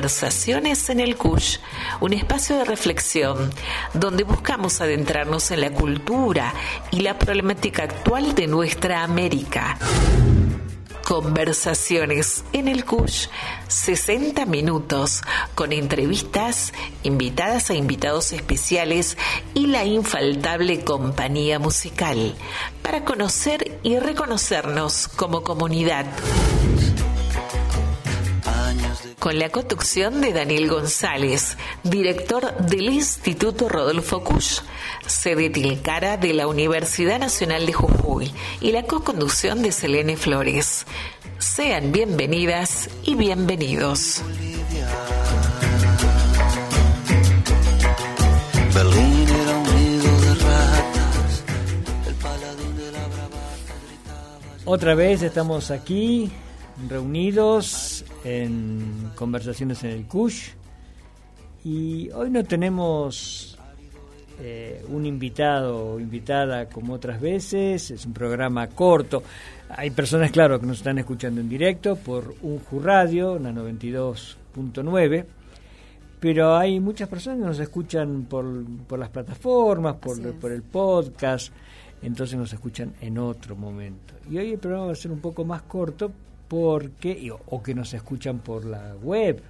Conversaciones en el CUSH, un espacio de reflexión donde buscamos adentrarnos en la cultura y la problemática actual de nuestra América. Conversaciones en el CUSH, 60 minutos con entrevistas, invitadas e invitados especiales y la infaltable compañía musical para conocer y reconocernos como comunidad con la conducción de Daniel González, director del Instituto Rodolfo Kusch, sede Tilcara de la Universidad Nacional de Jujuy, y la co-conducción de Selene Flores. Sean bienvenidas y bienvenidos. Otra vez estamos aquí reunidos en Conversaciones en el Cush y hoy no tenemos eh, un invitado o invitada como otras veces, es un programa corto. Hay personas, claro, que nos están escuchando en directo por un Radio, la 92.9, pero hay muchas personas que nos escuchan por, por las plataformas, por, por el podcast, entonces nos escuchan en otro momento. Y hoy el programa va a ser un poco más corto porque o, que nos escuchan por la web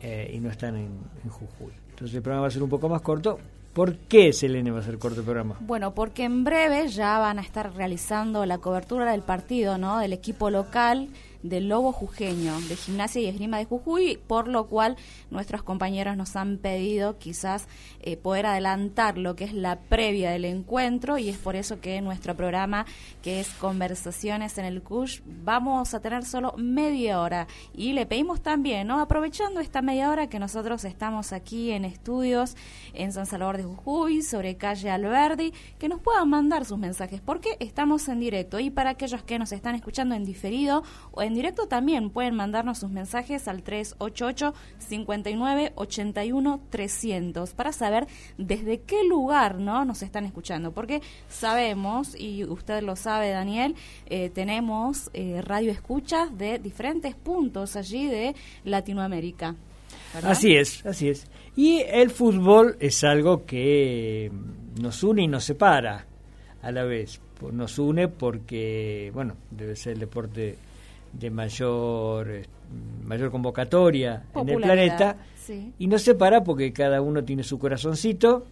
eh, y no están en, Jujuy. Entonces el programa va a ser un poco más corto. ¿Por qué, Selene, va a ser corto el programa? Bueno, porque en breve ya van a estar realizando la cobertura del partido, ¿no? Del equipo local del Lobo Jujeño, de Gimnasia y Esgrima de Jujuy, por lo cual nuestros compañeros nos han pedido quizás eh, poder adelantar lo que es la previa del encuentro y es por eso que nuestro programa, que es Conversaciones en el CUSH, vamos a tener solo media hora. Y le pedimos también, ¿no? aprovechando esta media hora que nosotros estamos aquí en estudios en San Salvador de Jujuy, sobre calle Alberdi, que nos puedan mandar sus mensajes, porque estamos en directo. Y para aquellos que nos están escuchando en diferido o en directo también pueden mandarnos sus mensajes al 388 59 81 300 para saber desde qué lugar no nos están escuchando porque sabemos y usted lo sabe Daniel eh, tenemos eh, radio escuchas de diferentes puntos allí de Latinoamérica así es así es. Y el fútbol es algo que nos une y nos separa a la vez. Nos une porque bueno debe ser el deporte de mayor eh, mayor convocatoria en el planeta y no se para porque cada uno tiene su corazoncito.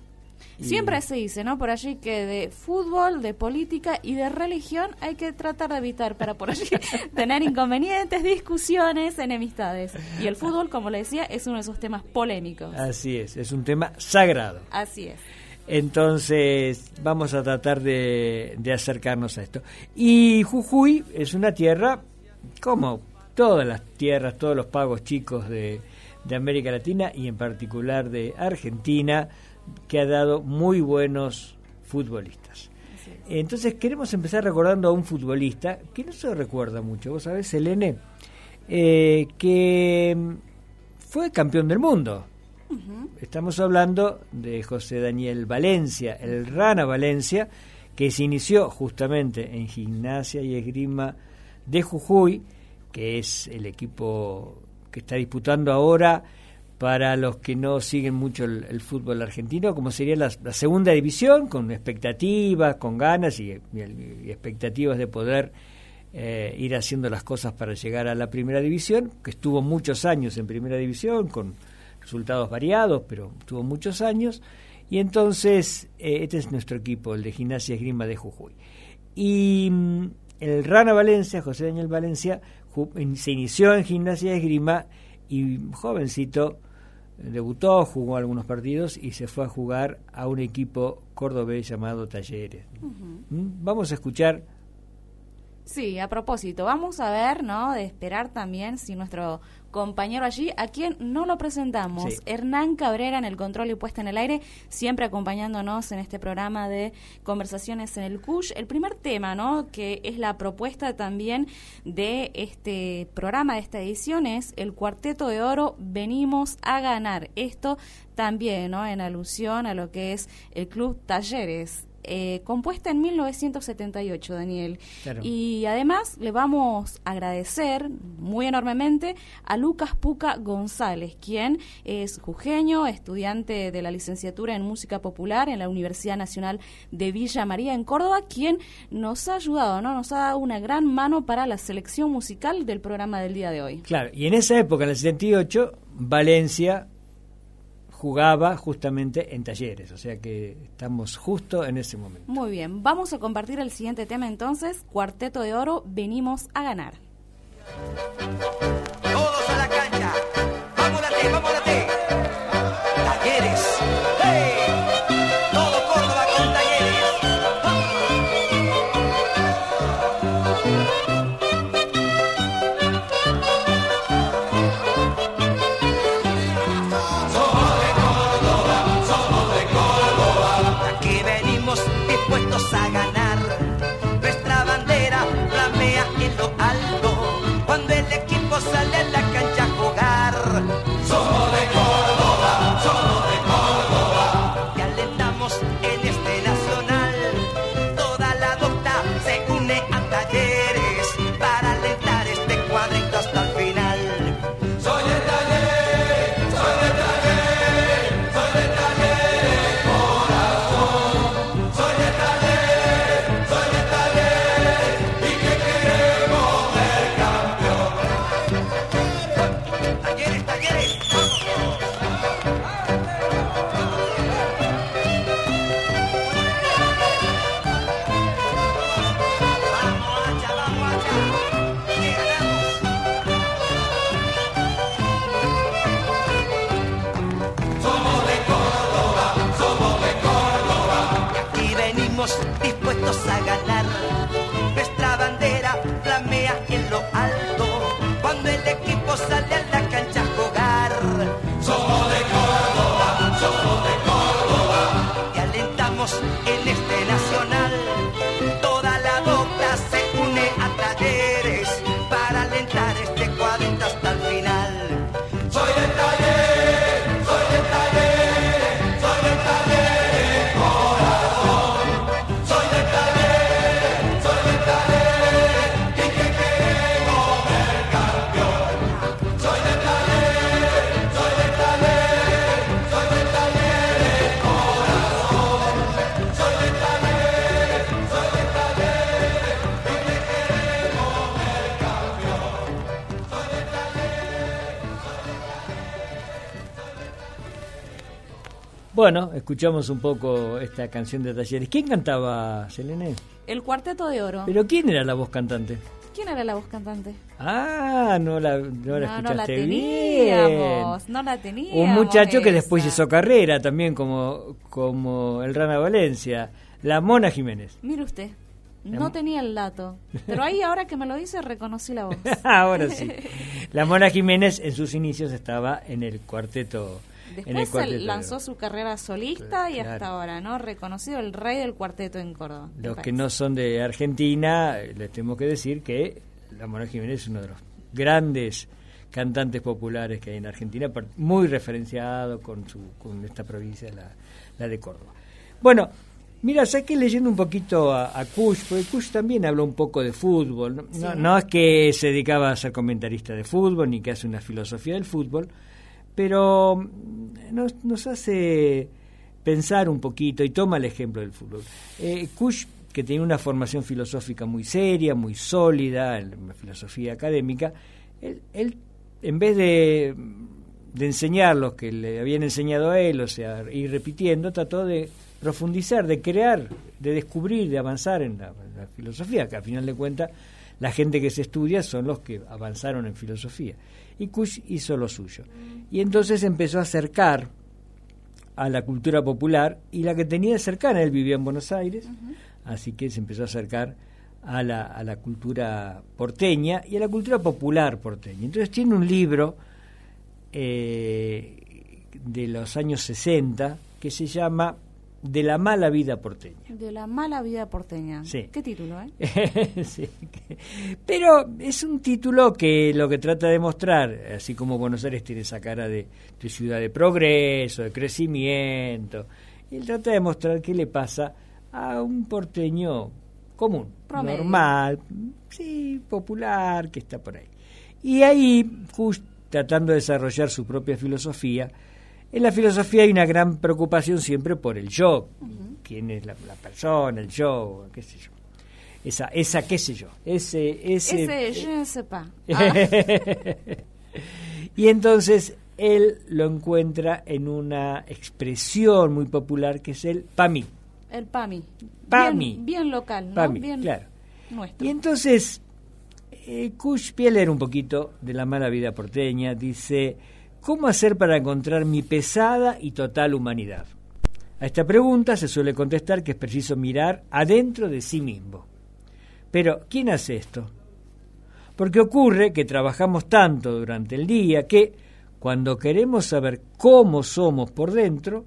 Siempre se dice, ¿no? Por allí que de fútbol, de política y de religión hay que tratar de evitar para por allí tener inconvenientes, discusiones, enemistades. Y el fútbol, como le decía, es uno de esos temas polémicos. Así es, es un tema sagrado. Así es. Entonces vamos a tratar de, de acercarnos a esto. Y Jujuy es una tierra como todas las tierras, todos los pagos chicos de, América Latina y en particular de Argentina, que ha dado muy buenos futbolistas. Entonces queremos empezar recordando a un futbolista que no se recuerda mucho, vos sabés, Selene, eh, que fue campeón del mundo. Estamos hablando de José Daniel Valencia, el Rana Valencia, que se inició justamente en gimnasia y esgrima de Jujuy, que es el equipo que está disputando ahora para los que no siguen mucho el, fútbol argentino, como sería la, segunda división, con expectativas, con ganas y, expectativas de poder eh, ir haciendo las cosas para llegar a la primera división, que estuvo muchos años en primera división, con resultados variados, pero estuvo muchos años. Y entonces, eh, este es nuestro equipo, el de Gimnasia Esgrima de Jujuy. Y mm, el Rana Valencia, José Daniel Valencia, se inició en gimnasia de esgrima y jovencito debutó, jugó algunos partidos y se fue a jugar a un equipo cordobés llamado Talleres. ¿Mm? Vamos a escuchar. Sí, a propósito, vamos a ver, ¿no? De esperar también si nuestro compañero allí, a quien no lo presentamos, Hernán Cabrera en el control y puesta en el aire, siempre acompañándonos en este programa de conversaciones en el CUSH. El primer tema, ¿no? Que es la propuesta también de este programa, de esta edición, es el Cuarteto de Oro, venimos a ganar. Esto también, ¿no? En alusión a lo que es el Club Talleres eh, compuesta en 1978, Daniel. Y además le vamos a agradecer muy enormemente a Lucas Puca González, quien es jujeño, estudiante de la licenciatura en música popular en la Universidad Nacional de Villa María en Córdoba, quien nos ha ayudado, ¿no? Nos ha dado una gran mano para la selección musical del programa del día de hoy. Claro, y en esa época, en el 78, Valencia jugaba justamente en talleres, o sea que estamos justo en ese momento. Muy bien, vamos a compartir el siguiente tema entonces, Cuarteto de Oro, venimos a ganar. Bueno, escuchamos un poco esta canción de Talleres. ¿Quién cantaba, Selene? El Cuarteto de Oro. ¿Pero quién era la voz cantante? ¿Quién era la voz cantante? Ah, no la, no la escuchaste no la teníamos, No la teníamos. Un muchacho que después hizo carrera también como, como el Rana Valencia, la Mona Jiménez. Mire usted. No tenía el dato, pero ahí ahora que me lo dice reconocí la voz. ahora sí. La Mona Jiménez en sus inicios estaba en el cuarteto Después lanzó su carrera solista y hasta ahora, ¿no? Reconocido el rey del cuarteto en Córdoba. Los que no son de Argentina, les tengo que decir que la Mona Jiménez es uno de los grandes cantantes populares que hay en Argentina, muy referenciado con, su, con esta provincia, la, de Córdoba. Bueno, mira, saqué leyendo un poquito a, a Kush, porque Kush también habló un poco de fútbol. No, no, es que se dedicaba a ser comentarista de fútbol, ni que hace una filosofía del fútbol, pero mm, nos, nos hace pensar un poquito y toma el ejemplo del fútbol. Eh, Kush, que tiene una formación filosófica muy seria, muy sólida, en filosofía académica, él, él en vez de, de, enseñar lo que le habían enseñado a él, o sea, ir repitiendo, trató de profundizar, de crear, de descubrir, de avanzar en la, en la filosofía, que al final de cuentas la gente que se estudia son los que avanzaron en filosofía y Kush hizo lo suyo. Y entonces empezó a acercar a la cultura popular y la que tenía cercana, él vivía en Buenos Aires, así que se empezó a acercar a la, a la cultura porteña y a la cultura popular porteña. Entonces tiene un libro eh, de los años 60 que se llama de la mala vida porteña. De la mala vida porteña. Sí. ¿Qué título, eh? sí. Pero es un título que lo que trata de mostrar, así como Buenos Aires tiene esa cara de, ciudad de progreso, de crecimiento, él trata de mostrar qué le pasa a un porteño común, Promedio. normal, sí, popular, que está por ahí. Y ahí, just tratando de desarrollar su propia filosofía, en la filosofía hay una gran preocupación siempre por el yo, quién es la, la persona, el yo, qué sé yo. Esa, esa qué sé yo, ese, ese, Ese, je ne sais pas. Ah, y entonces él lo encuentra en una expresión muy popular que es el pa' mí. el PAMI. Pa' bien, local, ¿no? Pa' mí, bien claro. nuestro. Y entonces, eh, Kush voy a leer un poquito de la mala vida porteña. Dice, ¿cómo hacer para encontrar mi pesada y total humanidad? A esta pregunta se suele contestar que es preciso mirar adentro de sí mismo. Pero, ¿quién hace esto? Porque ocurre que trabajamos tanto durante el día que, cuando queremos saber cómo somos por dentro,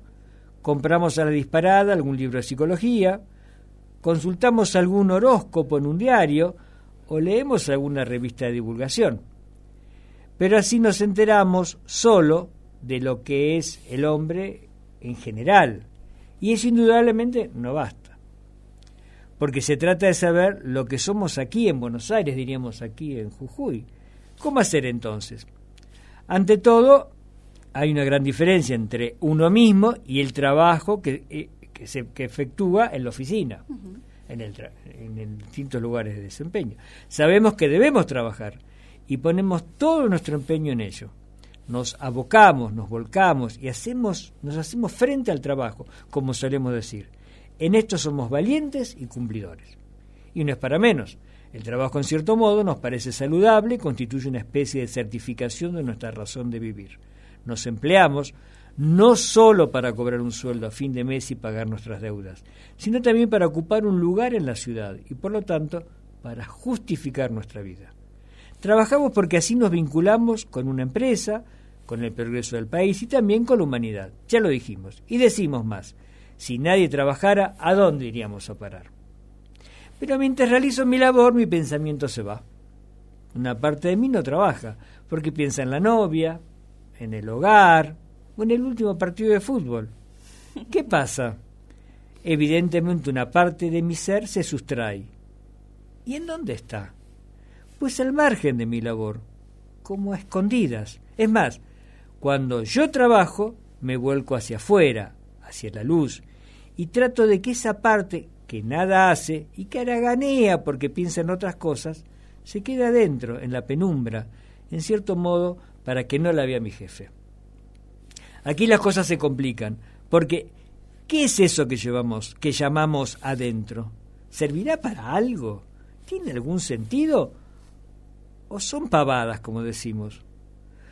compramos a la disparada algún libro de psicología, consultamos algún horóscopo en un diario o leemos alguna revista de divulgación. Pero así nos enteramos solo de lo que es el hombre en general. Y eso indudablemente no basta. Porque se trata de saber lo que somos aquí en Buenos Aires, diríamos aquí en Jujuy. ¿Cómo hacer entonces? Ante todo, hay una gran diferencia entre uno mismo y el trabajo que, eh, que se que efectúa en la oficina, en, el en distintos lugares de desempeño. Sabemos que debemos trabajar y ponemos todo nuestro empeño en ello. Nos abocamos, nos volcamos y hacemos, nos hacemos frente al trabajo, como solemos decir. En esto somos valientes y cumplidores. Y no es para menos. El trabajo, en cierto modo, nos parece saludable y constituye una especie de certificación de nuestra razón de vivir. Nos empleamos no solo para cobrar un sueldo a fin de mes y pagar nuestras deudas, sino también para ocupar un lugar en la ciudad y, por lo tanto, para justificar nuestra vida. Trabajamos porque así nos vinculamos con una empresa, con el progreso del país y también con la humanidad. Ya lo dijimos. Y decimos más. Si nadie trabajara, ¿a dónde iríamos a parar? Pero mientras realizo mi labor, mi pensamiento se va. Una parte de mí no trabaja, porque piensa en la novia, en el hogar o en el último partido de fútbol. ¿Qué pasa? Evidentemente una parte de mi ser se sustrae. ¿Y en dónde está? Pues al margen de mi labor, como a escondidas. Es más, cuando yo trabajo, me vuelco hacia afuera, hacia la luz, y trato de que esa parte que nada hace y que haraganea porque piensa en otras cosas, se quede adentro, en la penumbra, en cierto modo, para que no la vea mi jefe. Aquí las cosas se complican, porque ¿qué es eso que llevamos, que llamamos adentro? ¿Servirá para algo? ¿Tiene algún sentido? ¿O son pavadas, como decimos?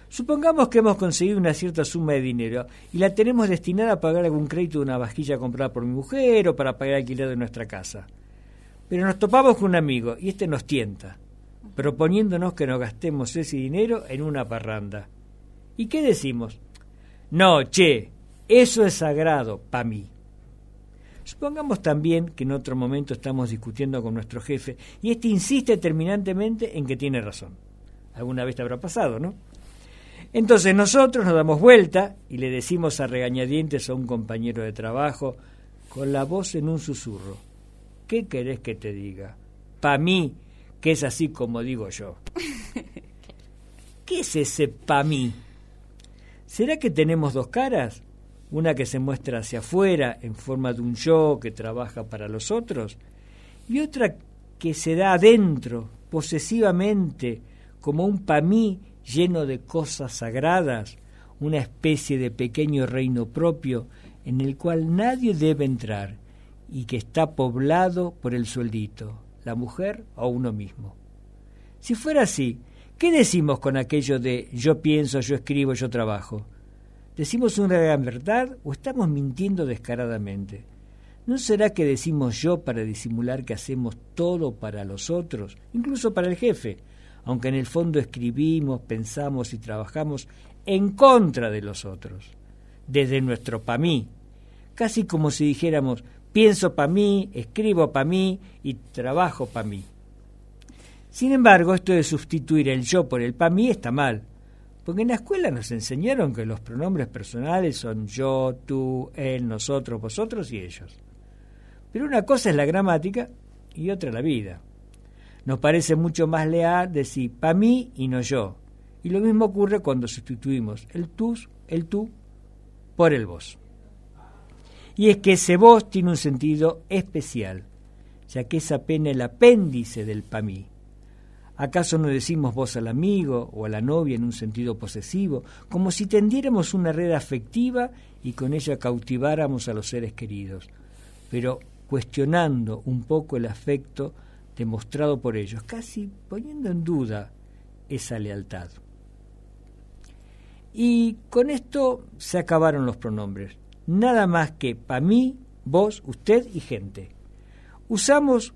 Supongamos que hemos conseguido una cierta suma de dinero y la tenemos destinada a pagar algún crédito de una vajilla comprada por mi mujer o para pagar el alquiler de nuestra casa. Pero nos topamos con un amigo y este nos tienta, proponiéndonos que nos gastemos ese dinero en una parranda. ¿Y qué decimos? No, che, eso es sagrado para mí. Supongamos también que en otro momento estamos discutiendo con nuestro jefe y este insiste terminantemente en que tiene razón. Alguna vez te habrá pasado, ¿no? Entonces nosotros nos damos vuelta y le decimos a regañadientes a un compañero de trabajo con la voz en un susurro. ¿Qué querés que te diga? Pa' mí, que es así como digo yo. ¿Qué es ese pa' mí? ¿Será que tenemos dos caras? Una que se muestra hacia afuera en forma de un yo que trabaja para los otros y otra que se da adentro, posesivamente, como un pa' mí lleno de cosas sagradas, una especie de pequeño reino propio en el cual nadie debe entrar y que está poblado por el sueldito, la mujer o uno mismo. Si fuera así, ¿qué decimos con aquello de yo pienso, yo escribo, yo trabajo? ¿Decimos una gran verdad o estamos mintiendo descaradamente? ¿No será que decimos yo para disimular que hacemos todo para los otros, incluso para el jefe, aunque en el fondo escribimos, pensamos y trabajamos en contra de los otros, desde nuestro pa' mí, casi como si dijéramos pienso pa' mí, escribo pa' mí y trabajo pa' mí. Sin embargo, esto de sustituir el yo por el pa' mí está mal, porque en la escuela nos enseñaron que los pronombres personales son yo, tú, él, nosotros, vosotros y ellos. Pero una cosa es la gramática y otra la vida. Nos parece mucho más leal decir pa mí y no yo. Y lo mismo ocurre cuando sustituimos el tú, el tú por el vos. Y es que ese vos tiene un sentido especial, ya que es apenas el apéndice del pa mí. ¿Acaso no decimos vos al amigo o a la novia en un sentido posesivo, como si tendiéramos una red afectiva y con ella cautiváramos a los seres queridos, pero cuestionando un poco el afecto demostrado por ellos, casi poniendo en duda esa lealtad? Y con esto se acabaron los pronombres. Nada más que pa mí, vos, usted y gente. Usamos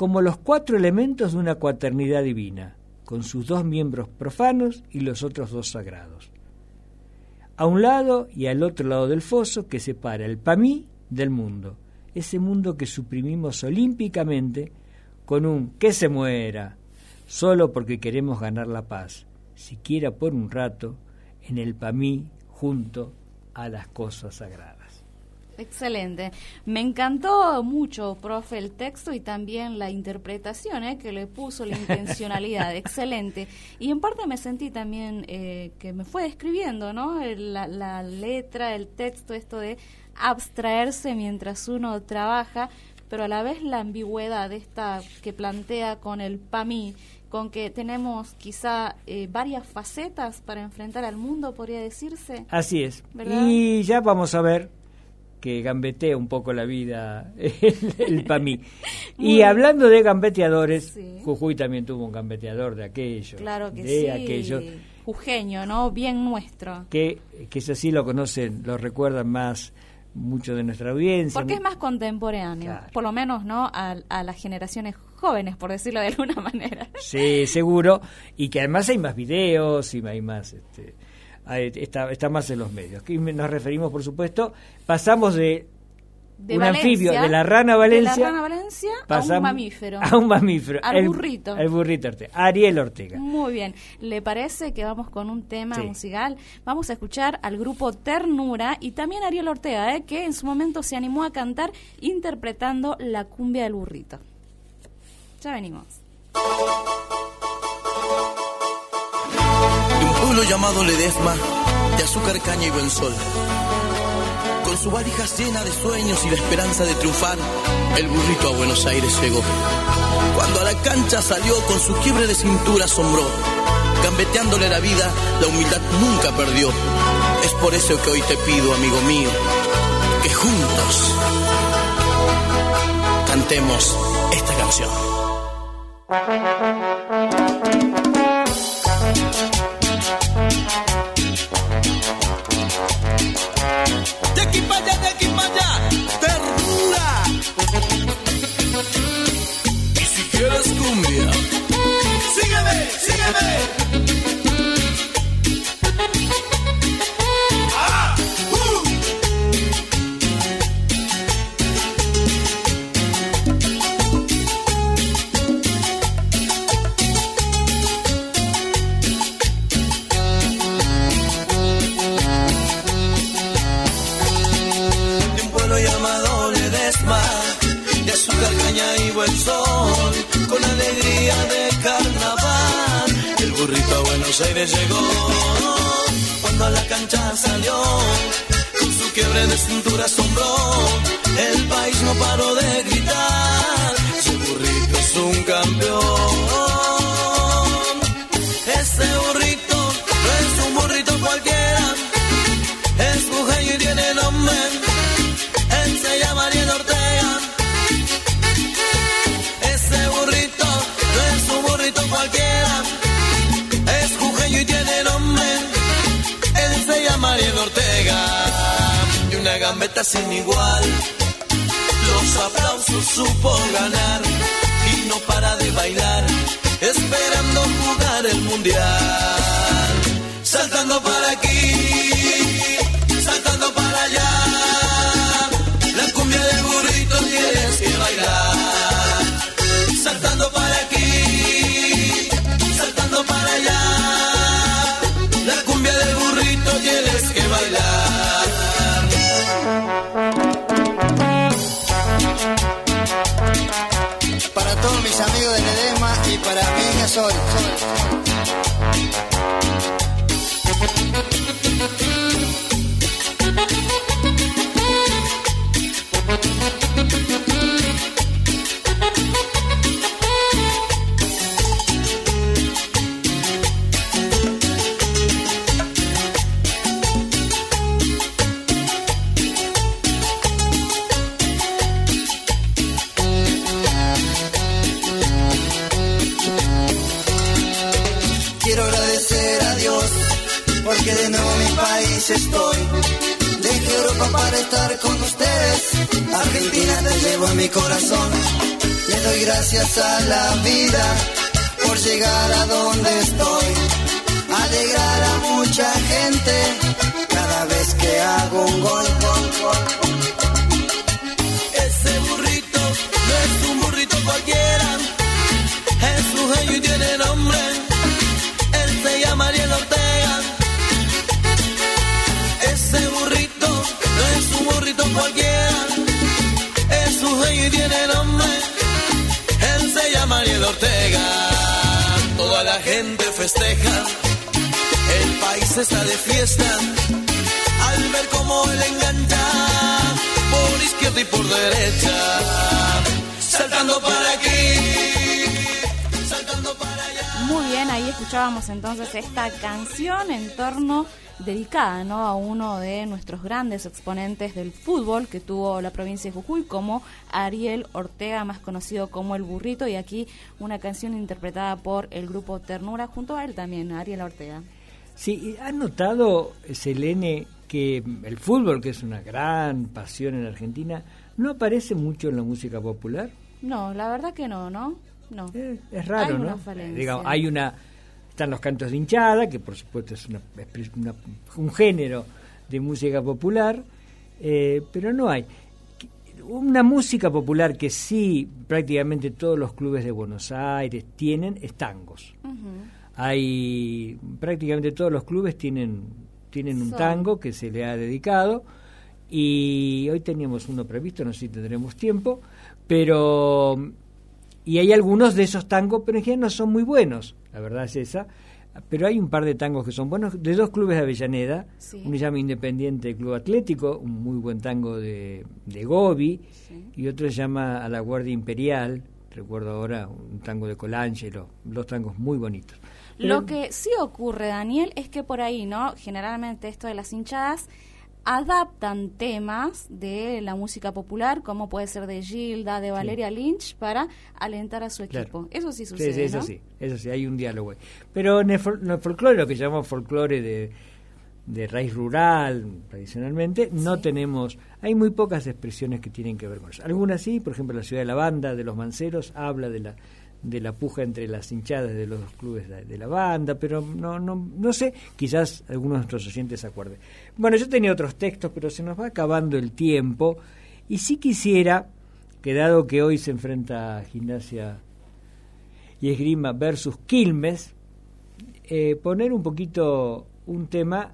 como los cuatro elementos de una cuaternidad divina, con sus dos miembros profanos y los otros dos sagrados. A un lado y al otro lado del foso que separa el mí del mundo, ese mundo que suprimimos olímpicamente con un que se muera, solo porque queremos ganar la paz, siquiera por un rato, en el mí junto a las cosas sagradas. Excelente. Me encantó mucho, profe, el texto y también la interpretación ¿eh? que le puso, la intencionalidad. Excelente. Y en parte me sentí también eh, que me fue describiendo, ¿no? La, la letra, el texto, esto de abstraerse mientras uno trabaja, pero a la vez la ambigüedad esta que plantea con el PAMI, con que tenemos quizá eh, varias facetas para enfrentar al mundo, podría decirse. Así es. Y ya vamos a ver que gambetea un poco la vida el, PAMI. y hablando de gambeteadores, Jujuy también tuvo un gambeteador de aquello. Claro que de sí. aquello. Jujeño, ¿no? Bien nuestro. Que, que eso sí lo conocen, lo recuerdan más mucho de nuestra audiencia. Porque es más contemporáneo, por lo menos, ¿no? A, a, las generaciones jóvenes, por decirlo de alguna manera. Sí, seguro. Y que además hay más videos y hay más... Este, está, está más en los medios. Aquí nos referimos, por supuesto, pasamos de, un anfibio, de la rana Valencia, de la rana Valencia a un mamífero. A un mamífero. Al burrito. El burrito Ortega. Ariel Ortega. Muy bien. ¿Le parece que vamos con un tema musical? Vamos a escuchar al grupo Ternura y también a Ariel Ortega, ¿eh? que en su momento se animó a cantar interpretando la cumbia del burrito. Ya venimos pueblo llamado Ledesma, de azúcar, caña y buen sol. Con su valija llena de sueños y la esperanza de triunfar, el burrito a Buenos Aires llegó. Cuando a la cancha salió con su quiebre de cintura asombró. Gambeteándole la vida, la humildad nunca perdió. Es por eso que hoy te pido, amigo mío, que juntos cantemos esta canción. Llegó. Cuando a la cancha salió, con su quiebre de cintura asombró. El país no paró de gritar, gambeta sin igual. Los aplausos supo ganar. Y no para de bailar. Esperando jugar el mundial. Saltando para aquí. Saltando para allá. La cumbia del burrito tienes que bailar. para mí es hoy. Escuchábamos entonces esta canción en torno dedicada ¿no? a uno de nuestros grandes exponentes del fútbol que tuvo la provincia de Jujuy, como Ariel Ortega, más conocido como El Burrito, y aquí una canción interpretada por el grupo Ternura, junto a él también, Ariel Ortega. Sí, ¿has notado, Selene, que el fútbol, que es una gran pasión en Argentina, no aparece mucho en la música popular? No, la verdad que no, ¿no? No. Eh, es raro, Hay ¿no? una. Digamos, hay una están los cantos de hinchada, que por supuesto es una, expres- una- un género de música popular, eh, pero no hay. Una música popular que sí prácticamente todos los clubes de Buenos Aires tienen es tangos. Hay prácticamente todos los clubes tienen tienen un tango que se le ha dedicado y hoy teníamos uno previsto, no sé si tendremos tiempo, pero y hay algunos de esos tangos, pero en general no son muy buenos, la verdad es esa. Pero hay un par de tangos que son buenos, de dos clubes de Avellaneda, Sí. uno se llama Independiente Club Atlético, un muy buen tango de, de Gobi, y otro se llama A la Guardia Imperial, recuerdo ahora un tango de Colangelo, dos tangos muy bonitos. Lo que sí ocurre, Daniel, es que por ahí, ¿no? Generalmente esto de las hinchadas adaptan temas de la música popular, como puede ser de Gilda, de Valeria Lynch, para alentar a su Claro. equipo. Eso sí Sí, sucede, sí, eso ¿no? sí, eso sí, hay un diálogo. Pero en el, fol- en el folclore, lo que llamamos folclore de, de raíz rural, tradicionalmente, no tenemos, hay muy pocas expresiones que tienen que ver con eso. Algunas sí, por ejemplo, la ciudad de la banda, de los manceros, habla de la de la puja entre las hinchadas de los clubes de, de la banda, pero no, no, no sé, quizás algunos de nuestros oyentes se acuerden. Bueno, yo tenía otros textos, pero se nos va acabando el tiempo, y sí quisiera, que dado que hoy se enfrenta gimnasia y esgrima versus Quilmes, eh, poner un poquito un tema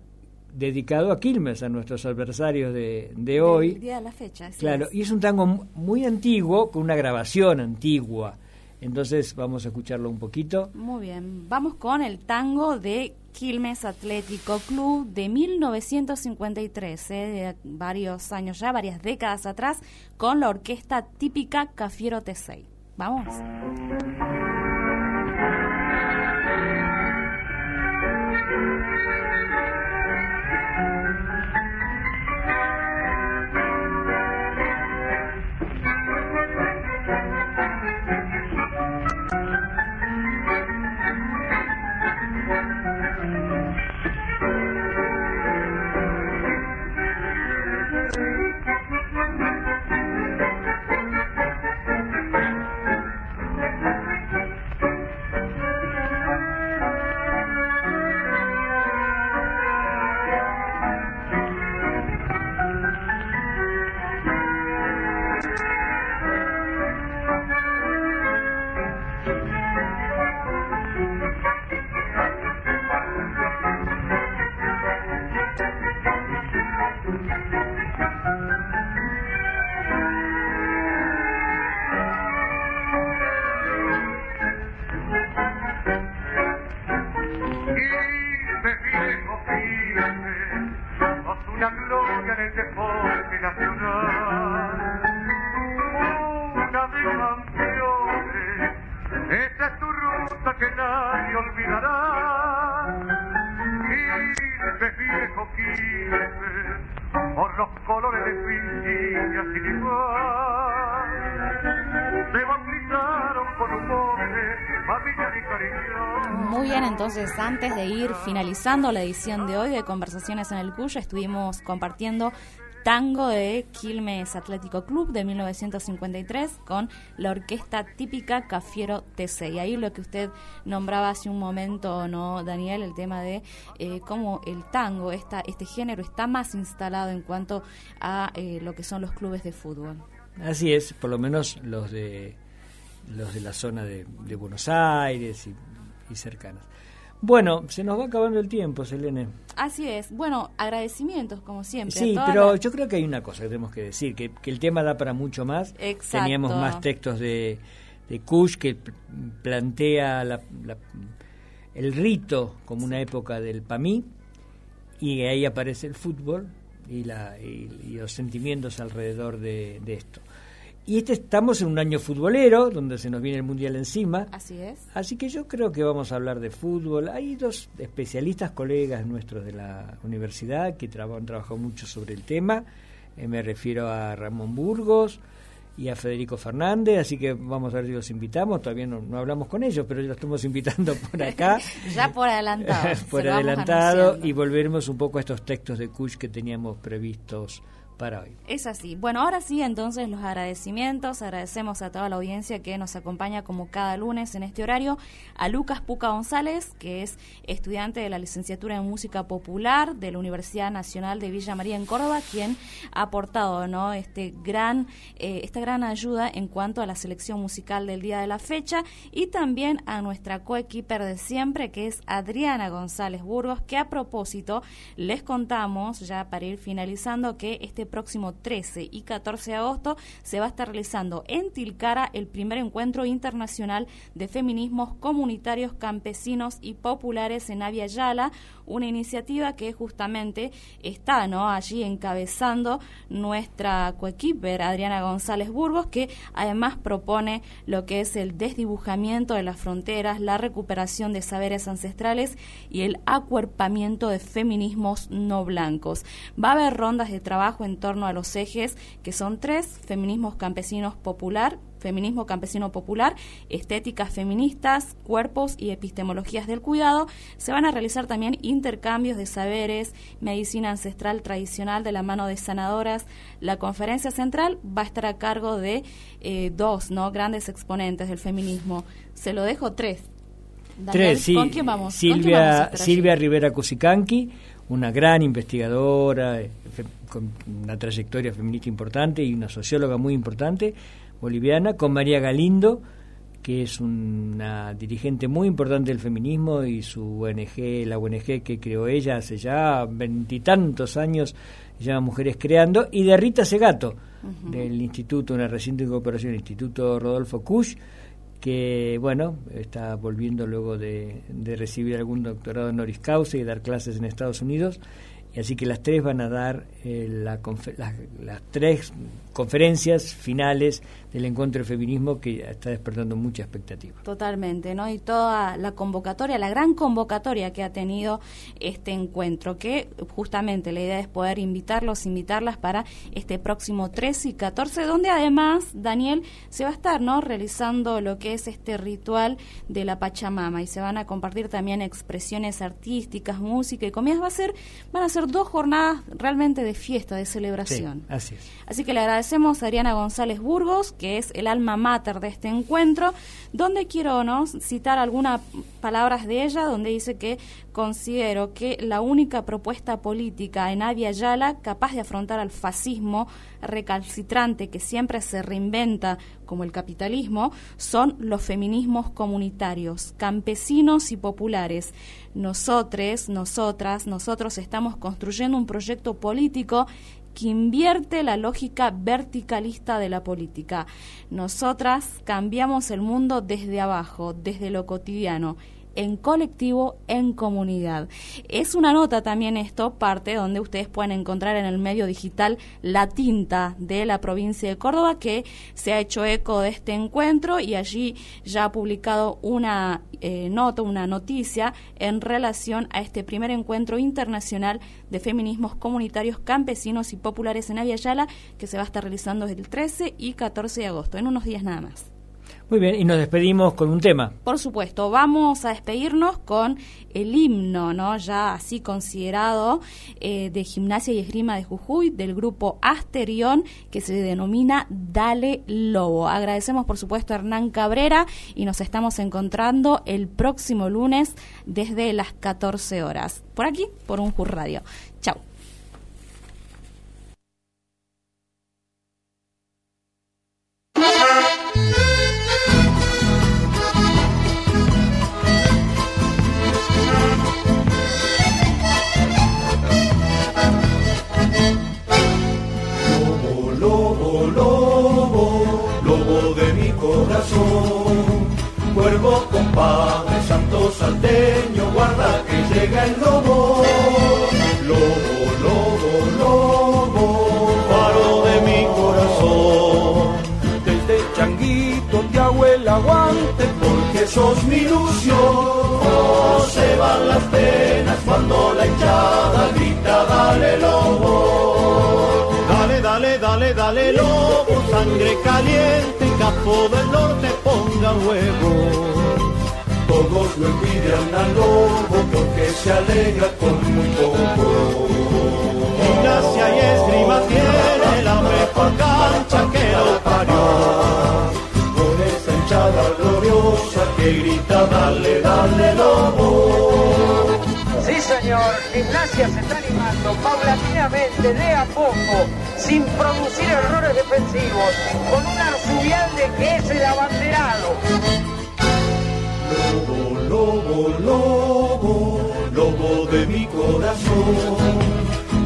dedicado a Quilmes, a nuestros adversarios de, de El hoy. día de la fecha. Claro, es. y es un tango mu- muy antiguo, con una grabación antigua. Entonces vamos a escucharlo un poquito. Muy bien, vamos con el tango de Quilmes Atlético Club de 1953, ¿eh? de varios años ya, varias décadas atrás, con la orquesta típica Cafiero T6. Vamos. Muy bien, entonces antes de ir finalizando la edición de hoy de Conversaciones en el Cuyo, estuvimos compartiendo tango de Quilmes Atlético Club de 1953 con la orquesta típica Cafiero TC. Y ahí lo que usted nombraba hace un momento, ¿no, Daniel? El tema de eh, cómo el tango, esta, este género, está más instalado en cuanto a eh, lo que son los clubes de fútbol. Así es, por lo menos los de los de la zona de, Buenos Aires y, y cercanas. Bueno, se nos va acabando el tiempo, Selene. Así es. Bueno, agradecimientos como siempre. Sí, pero yo creo que hay una cosa que tenemos que decir, que, que el tema da para mucho más. Exacto. Teníamos más textos de, de Kush que pl- plantea la- la- el rito como una época del PAMI y ahí aparece el fútbol y, la, y, y los sentimientos alrededor de, de esto. Y este estamos en un año futbolero, donde se nos viene el Mundial encima. Así es. Así que yo creo que vamos a hablar de fútbol. Hay dos especialistas, colegas nuestros de la universidad, que traba- han trabajado mucho sobre el tema. Eh, me refiero a Ramón Burgos y a Federico Fernández, así que vamos a ver si los invitamos. Todavía no, no hablamos con ellos, pero los estamos invitando por acá. Ya por adelantado. por adelantado y volveremos un poco a estos textos de Kush que teníamos previstos para hoy. Es así. Bueno, ahora sí, entonces los agradecimientos. Agradecemos a toda la audiencia que nos acompaña como cada lunes en este horario. A Lucas Puca González, que es estudiante de la licenciatura en música popular de la Universidad Nacional de Villa María en Córdoba, quien ha aportado ¿no? este gran, eh, esta gran ayuda en cuanto a la selección musical del día de la fecha. Y también a nuestra coequiper de siempre, que es Adriana González Burgos, que a propósito les contamos, ya para ir finalizando, que este próximo 13 y 14 de agosto se va a estar realizando en Tilcara el primer encuentro internacional de feminismos comunitarios, campesinos y populares en Avia Yala, una iniciativa que justamente está allí encabezando nuestra coequiper Adriana González Burgos, que además propone lo que es el desdibujamiento de las fronteras, la recuperación de saberes ancestrales y el acuerpamiento de feminismos no blancos. Va a haber rondas de trabajo en torno a los ejes que son tres, feminismos campesinos popular, feminismo campesino popular, estéticas feministas, cuerpos y epistemologías del cuidado. Se van a realizar también intercambios de saberes, medicina ancestral tradicional de la mano de sanadoras. La conferencia central va a estar a cargo de eh, dos ¿no? grandes exponentes del feminismo. Se lo dejo tres. Daniel, Tres, sí. ¿Con quién vamos? ¿Con quién vamos Silvia? Silvia Rivera Cusicanqui, una gran investigadora, eh, con una trayectoria feminista importante y una socióloga muy importante, boliviana, con María Galindo, que es una dirigente muy importante del feminismo y su ONG, la ONG que creó ella hace ya veintitantos años, llama Mujeres Creando, y de Rita Segato, del Instituto, una reciente incorporación, el Instituto Rodolfo Kusch, que bueno, está volviendo luego de, recibir algún doctorado honoris causa y dar clases en Estados Unidos. Así que las tres van a dar eh, la las tres conferencias finales del encuentro de feminismo que está despertando mucha expectativa. Totalmente, ¿no? Y toda la convocatoria, la gran convocatoria que ha tenido este encuentro, que justamente la idea es poder invitarlos, invitarlas para este próximo 13 y 14, donde además, Daniel, se va a estar, ¿no? Realizando lo que es este ritual de la Pachamama y se van a compartir también expresiones artísticas, música y comidas. Va a ser, van a ser dos jornadas realmente de fiesta, de celebración. Sí, así es. Así que le agradecemos a Ariana González Burgos, que es el alma mater de este encuentro, donde quiero citar algunas palabras de ella, donde dice que considero que la única propuesta política en Avia Yala capaz de afrontar al fascismo recalcitrante que siempre se reinventa como el capitalismo son los feminismos comunitarios, campesinos y populares. Nosotros, nosotras, nosotros estamos construyendo un proyecto político que invierte la lógica verticalista de la política. Nosotras cambiamos el mundo desde abajo, desde lo cotidiano. En colectivo, en comunidad. Es una nota también esto, parte donde ustedes pueden encontrar en el medio digital La Tinta de la provincia de Córdoba, que se ha hecho eco de este encuentro y allí ya ha publicado una eh, nota, una noticia en relación a este primer encuentro internacional de feminismos comunitarios campesinos y populares en Aviala, que se va a estar realizando el 13 y 14 de agosto, en unos días nada más. Muy bien, y nos despedimos con un tema. Por supuesto, vamos a despedirnos con el himno, ¿no? Ya así considerado eh, de gimnasia y esgrima de Jujuy, del grupo Asterión, que se denomina Dale Lobo. Agradecemos, por supuesto, a Hernán Cabrera y nos estamos encontrando el próximo lunes desde las 14 horas. Por aquí, por un Jur Radio. Compadre, santo salteño, guarda que llega el lobo. Lobo, lobo, lobo, faro de mi corazón. Desde changuito te hago el aguante porque sos mi ilusión. Se van las penas cuando la hinchada grita, dale lobo. Dale, dale, dale, dale, lobo, sangre caliente, capo del norte, ponga huevo. Todos lo envidian al lobo porque se alegra con muy poco. Gimnasia y esgrima tiene la mejor cancha que lo parió. Con esa hinchada gloriosa que grita, dale, dale, lobo. Sí, señor, Gimnasia se está animando paulatinamente, de a poco, sin producir errores defensivos, con un arzubial de que es el abanderado. Lobo, lobo, lobo, de mi corazón.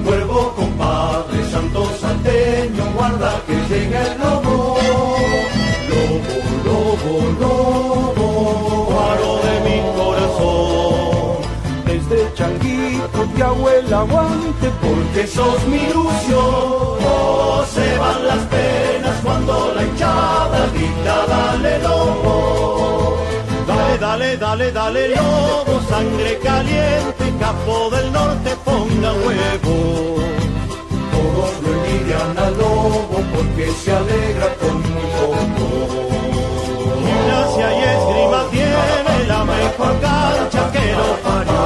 Cuervo, compadre, santo salteño, guarda que llega el lobo. Lobo, lobo, lobo, faro de mi corazón. Desde changuito hago el aguante porque sos mi ilusión. No se van las penas cuando la hinchada grita, dale lobo dale, dale, dale, lobo, sangre caliente, capo del norte, ponga huevo. Todos lo envidian al lobo porque se alegra con muy poco. Gimnasia y esgrima tiene la mejor cancha que lo parió.